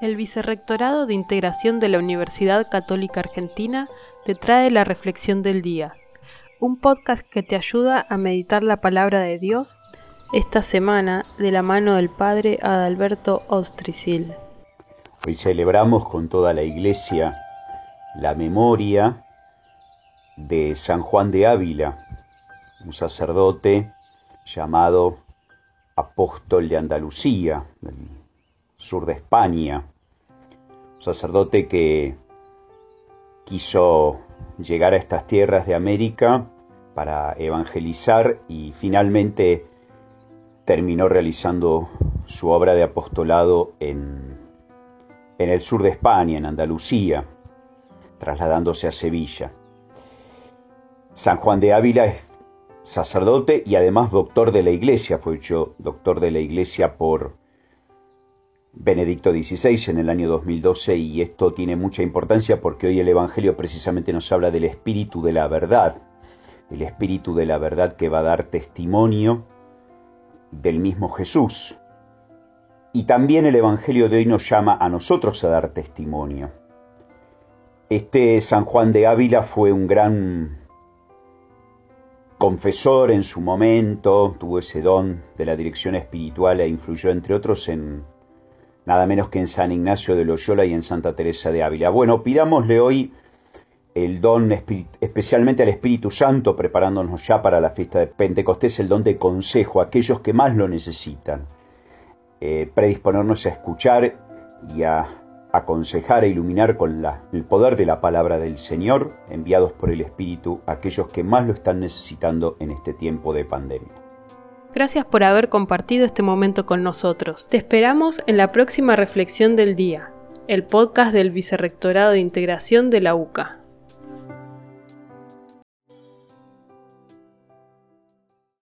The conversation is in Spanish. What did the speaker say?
El Vicerrectorado de Integración de la Universidad Católica Argentina te trae la Reflexión del Día, un podcast que te ayuda a meditar la palabra de Dios esta semana de la mano del Padre Adalberto Ostricil. Hoy celebramos con toda la Iglesia la memoria de San Juan de Ávila, un sacerdote llamado apóstol de Andalucía, sur de España, un sacerdote que quiso llegar a estas tierras de América para evangelizar y finalmente terminó realizando su obra de apostolado en, en el sur de España, en Andalucía, trasladándose a Sevilla. San Juan de Ávila es sacerdote y además doctor de la Iglesia, fue hecho doctor de la Iglesia por Benedicto XVI en el año 2012 y esto tiene mucha importancia porque hoy el Evangelio precisamente nos habla del espíritu de la verdad, el espíritu de la verdad que va a dar testimonio del mismo Jesús. Y también el Evangelio de hoy nos llama a nosotros a dar testimonio. Este San Juan de Ávila fue un gran confesor en su momento, tuvo ese don de la dirección espiritual e influyó entre otros en nada menos que en San Ignacio de Loyola y en Santa Teresa de Ávila. Bueno, pidámosle hoy el don especialmente al Espíritu Santo, preparándonos ya para la fiesta de Pentecostés, el don de consejo a aquellos que más lo necesitan. Eh, predisponernos a escuchar y a aconsejar e iluminar con el poder de la palabra del Señor, enviados por el Espíritu a aquellos que más lo están necesitando en este tiempo de pandemia. Gracias por haber compartido este momento con nosotros. Te esperamos en la próxima reflexión del día, el podcast del Vicerrectorado de Integración de la UCA.